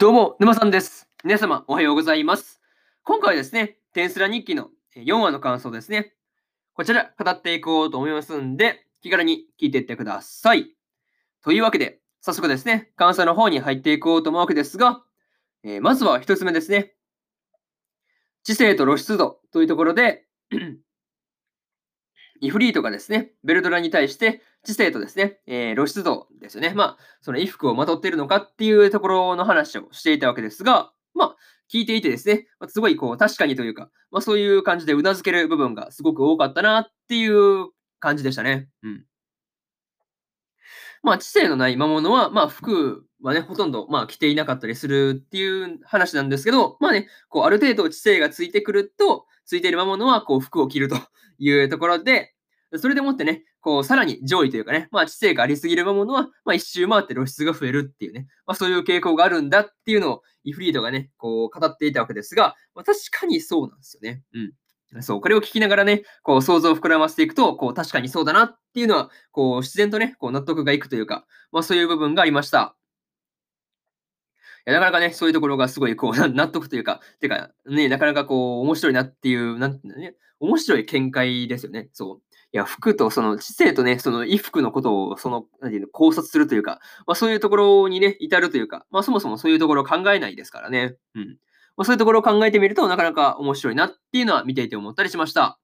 どうも、沼さんです。皆様、おはようございます。今回はですね、テンスラ日記の4話の感想ですね。こちら、語っていこうと思いますんで、気軽に聞いていってください。というわけで、早速ですね、感想の方に入っていこうと思うわけですが、えーまずは一つ目ですね。知性と露出度というところで、イフリートがですね、ベルドラに対して知性とですね、えー露出度ですよね。まあ、その衣服をまとっているのかっていうところの話をしていたわけですが、まあ、聞いていてですね、まあすごいこう確かにというか、まあ、そういう感じでうなずける部分がすごく多かったなっていう感じでしたね。うん。まあ、知性のない魔物は、まあ、服はね、ほとんど、まあ、着ていなかったりするっていう話なんですけど、まあね、こう、ある程度知性がついてくると、ついている魔物は、こう、服を着るというところで、それでもってね、こう、さらに上位というかね、まあ、知性がありすぎる魔物は、まあ、一周回って露出が増えるっていうね、まあ、そういう傾向があるんだっていうのを、イフリートがね、こう、語っていたわけですが、まあ、確かにそうなんですよね。うん。そう、これを聞きながらね、こう、想像を膨らませていくと、こう、確かにそうだなっていうのは、こう、自然とね、こう、納得がいくというか、まあ、そういう部分がありました。いや、なかなかね、そういうところがすごい、こう、納得というか、てか、ね、なかなかこう、面白いなっていう、なんていうのね、面白い見解ですよね。そう。いや、服と、その、知性とね、その衣服のことを、その、なんていうの、考察するというか、まあ、そういうところにね、至るというか、まあ、そもそもそういうところを考えないですからね。うん。まあ、そういうところを考えてみると、なかなか面白いなっていうのは見ていて思ったりしました。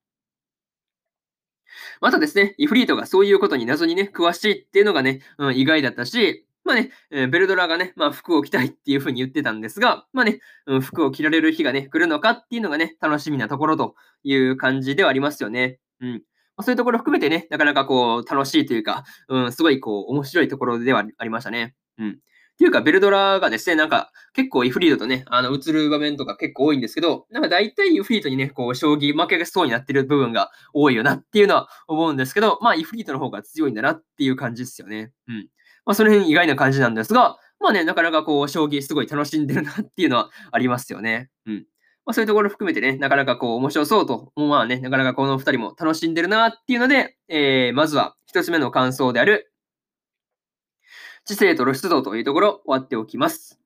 またですね、イフリートがそういうことに謎にね、詳しいっていうのがね、うん、意外だったし、まあね、えーベルドラがね、まあ服を着たいっていうふうに言ってたんですが、まあね、うん、服を着られる日がね、来るのかっていうのがね、楽しみなところという感じではありますよね。うん。ま、そういうところ含めてね、なかなかこう、楽しいというか、うん、すごいこう、面白いところではありましたね。うん。っていうか、ベルドラがですね、なんか、結構イフリートとね、あの、映る場面とか結構多いんですけど、なんか大体イフリートにね、こう、将棋負けそうになってる部分が多いよなっていうのは思うんですけど、まあ、イフリートの方が強いんだなっていう感じですよね。うん。まあ、その辺意外な感じなんですが、まあね、なかなかこう、将棋すごい楽しんでるなっていうのはありますよね。うん。まあ、そういうところ含めてね、なかなかこう、面白そうと、まあね、なかなかこの二人も楽しんでるなっていうので、えー、まずは一つ目の感想である、知性と露出度というところ、終わっておきます。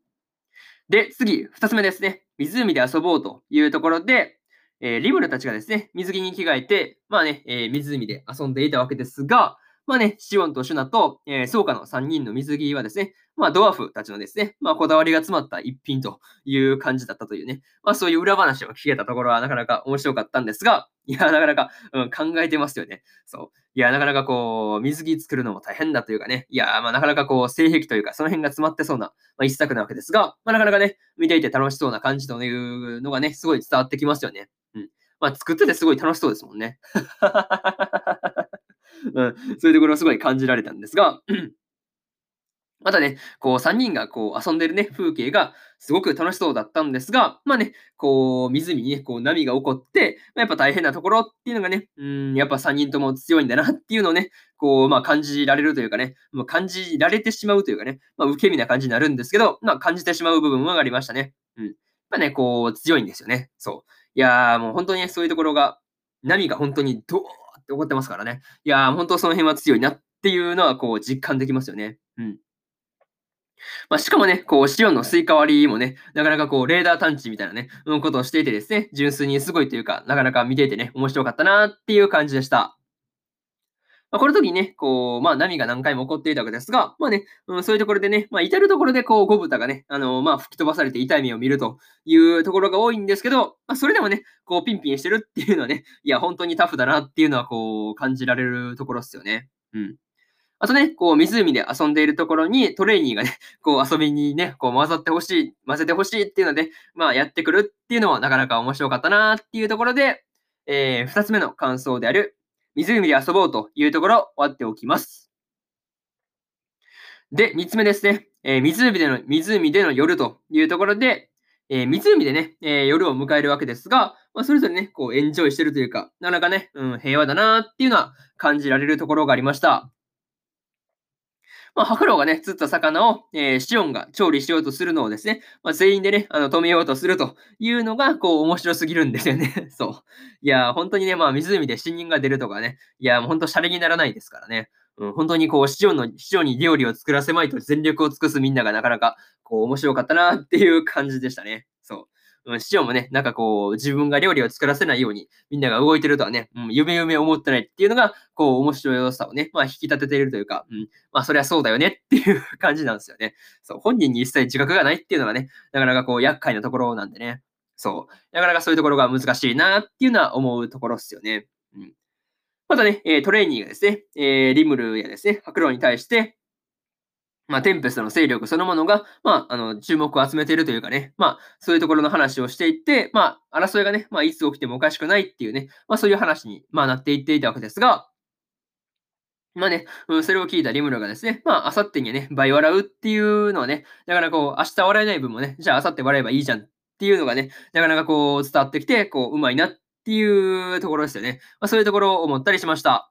で、次、二つ目ですね。湖で遊ぼうというところで、えーリムルたちがですね、水着に着替えて、まあね、えー湖で遊んでいたわけですが、まあね、シオンとシュナと、えー、ソーカの3人の水着はですね、まあドワーフたちのですね、まあこだわりが詰まった一品という感じだったというね、まあそういう裏話を聞けたところはなかなか面白かったんですが、いや、なかなか、うん、考えてますよね。そう。いや、なかなかこう、水着作るのも大変だというかね、いや、まあなかなかこう、性癖というか、その辺が詰まってそうな、まあ、一作なわけですが、まあなかなかね、見ていて楽しそうな感じというのがね、すごい伝わってきますよね。うん。まあ作っててすごい楽しそうですもんね。うん、そういうところをすごい感じられたんですが、またね、こう3人がこう遊んでるね、風景がすごく楽しそうだったんですが、まあね、こう湖にね、こう波が起こって、まあやっぱ大変なところっていうのがね、うん、やっぱ3人とも強いんだなっていうのをね、こう、まあ感じられるというかね、もう感じられてしまうというかね、まあ受け身な感じになるんですけど、まあ感じてしまう部分はありましたね。うん。やっぱね、こう強いんですよね。そう。いやーもう本当にね、そういうところが、波が本当にドーって起こってますからね。いやー本当その辺は強いなっていうのはこう実感できますよね。うん。まあ、しかもね、こう、シオンのスイカ割りもね、なかなかこう、レーダー探知みたいなね、うん、ことをしていてですね、純粋にすごいというか、なかなか見ていてね、面白かったなっていう感じでした。まあ、この時にね、こう、まあ、波が何回も起こっていたわけですが、まあね、うん、そういうところでね、まあ、至るところでこう、ゴブタがね、あのまあ、吹き飛ばされて痛い目を見るというところが多いんですけど、まあ、それでもね、こう、ピンピンしてるっていうのはね、いや、本当にタフだなっていうのは、こう、感じられるところですよね。うん。あとね、こう、湖で遊んでいるところに、トレーニーがね、こう、遊びにね、こう、混ざってほしい、混ぜてほしいっていうので、まあ、やってくるっていうのは、なかなか面白かったなっていうところで、えー、二つ目の感想である、湖で遊ぼうというところ、終わっておきます。で、3つ目ですね。えー湖での、湖での夜というところで、えー湖でね、えー夜を迎えるわけですが、まあ、それぞれね、こう、エンジョイしてるというか、なかなかね、うん、平和だなっていうのは感じられるところがありました。まあ、ハクロウがね、釣った魚を、えーシオンが調理しようとするのをですね、まあ、全員でね、あの、止めようとするというのが、こう、面白すぎるんですよね。そう。いや、本当にね、まあ、湖で死人が出るとかね、いや、もう本当、シャレにならないですからね。うん、本当にこう、市長の市長に料理を作らせまいと全力を尽くすみんながなかなか、こう、面白かったなっていう感じでしたね。う。ん、市長もね、なんかこう、自分が料理を作らせないように、みんなが動いてるとはね、うん、夢夢思ってないっていうのが、こう、面白さをね、まあ、引き立てているというか、うん、まあ、そりゃそうだよねっていう感じなんですよね。そう、本人に一切自覚がないっていうのがね、なかなかこう、厄介なところなんでね。そう。なかなかそういうところが難しいなっていうのは思うところですよね。うん。またね、トレーニーがですね、リムルやですね、白狼に対して、まあ、テンペストの勢力そのものが、まあ、あの、注目を集めているというかね、まあ、そういうところの話をしていって、まあ、争いがね、まあ、いつ起きてもおかしくないっていうね、まあ、そういう話に、まあ、なっていっていたわけですが、まあね、うん、それを聞いたリムルがですね、まあ、あさってにはね、倍笑うっていうのはね、だからこう、明日笑えない分もね、じゃああさって笑えばいいじゃんっていうのがね、なかなかこう伝わってきて、こう、うまいなっていうところですよね。まあ、そういうところを思ったりしました。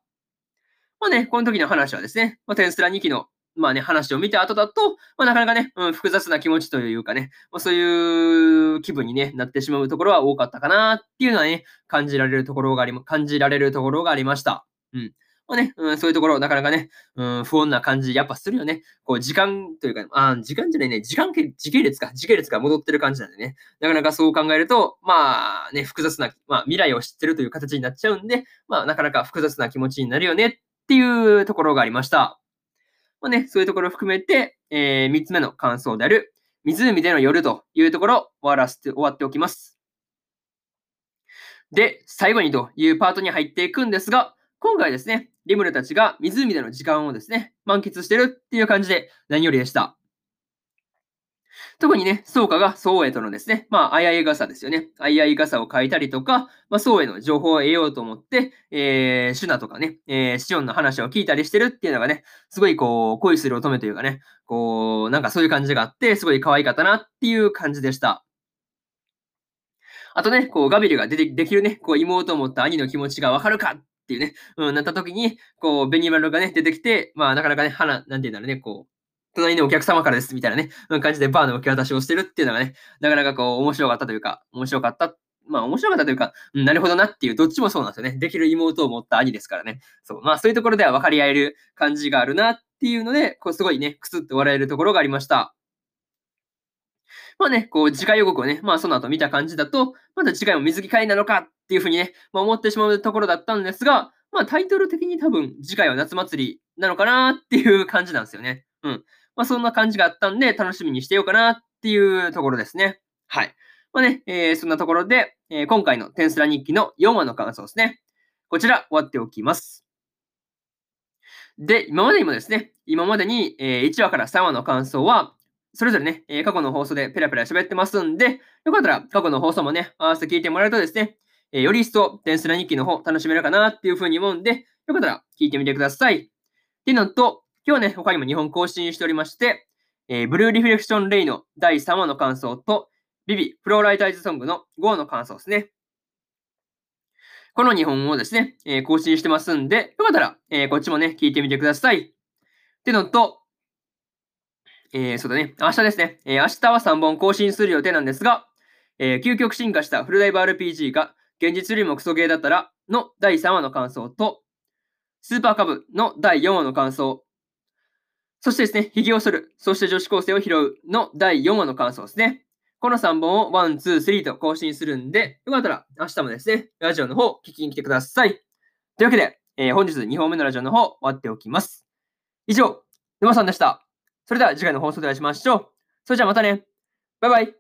まあね、この時の話はですね、まあ、テンスラ2期のまあね、話を見た後だと、まあ、なかなかね、うん、複雑な気持ちというかね、まあ、そういう気分に、ね、なってしまうところは多かったかなっていうのはね、感じられるところがあり、感じられるところがありました。うん。まあね、うん、そういうところ、なかなかね、うん、不穏な感じ、やっぱするよね。こう、時間というか、あ、時間じゃないね、時間系、時系列か、時系列が戻ってる感じなんでね。なかなかそう考えると、まあね、複雑な、まあ未来を知ってるという形になっちゃうんで、まあなかなか複雑な気持ちになるよねっていうところがありました。まあね、そういうところを含めて、えー、3つ目の感想である、湖での夜というところを終わらせて、終わっておきます。で、最後にというパートに入っていくんですが、今回ですね、リムルたちが湖での時間をですね、満喫してるっていう感じで何よりでした。特にね、ソーカがソウエとのですね、まあ、あいあい傘ですよね。あいあい傘を書いたりとか、まあ、ソウエの情報を得ようと思って、えー、シュナとかね、えー、シオンの話を聞いたりしてるっていうのがね、すごいこう、恋する乙女というかね、こう、なんかそういう感じがあって、すごい可愛かったなっていう感じでした。あとね、こう、ガビルが出てできるね、こう、妹を持った兄の気持ちがわかるかっていうね、うん、なった時に、こう、ベニマルがね、出てきて、まあ、なかなかね、花、なんていうんだろうね、こう、隣のお客様からです、みたいなね、感じでバーの受け渡しをしてるっていうのがね、なかなかこう、面白かったというか、面白かった。まあ、面白かったというか、うん、なるほどなっていう、どっちもそうなんですよね。できる妹を持った兄ですからね。そう。まあ、そういうところでは分かり合える感じがあるなっていうので、こう、すごいね、くすっと笑えるところがありました。まあね、こう、次回予告をね、まあその後見た感じだと、まだ次回も水着会なのかっていうふうにね、まあ思ってしまうところだったんですが、まあタイトル的に多分次回は夏祭りなのかなっていう感じなんですよね。うん。まあ、そんな感じがあったんで、楽しみにしてようかなっていうところですね。はい。まあね、えー、そんなところで、えー、今回のテンスラ日記の4話の感想ですね。こちら、終わっておきます。で、今までにもですね、今までに、え、1話から3話の感想は、それぞれね、え、過去の放送でペラペラ喋ってますんで、よかったら過去の放送もね、合わせて聞いてもらえるとですね、え、より一層テンスラ日記の方楽しめるかなっていうふうに思うんで、よかったら聞いてみてください。っていうのと、今日ね、他にも2本更新しておりまして、えー、ブルーリフレクションレイの第3話の感想と、ビビフローライターズソングの5話の感想ですね。この2本をですね、えー、更新してますんで、よかったら、えー、こっちもね、聞いてみてください。ってのと、えー、そうだね、明日ですね、え、明日は3本更新する予定なんですが、え、究極進化したフルダイブ RPG が現実よりもクソゲーだったらの第3話の感想と、スーパーカブの第4話の感想、そしてですね、髭を剃る、そして女子高生を拾うの第4話の感想ですね。この3本を1、2、3と更新するんで、よかったら明日もですね、ラジオの方聞きに来てください。というわけで、えー、本日2本目のラジオの方終わっておきます。以上、沼さんでした。それでは次回の放送でお会いしましょう。それじゃあまたね。バイバイ。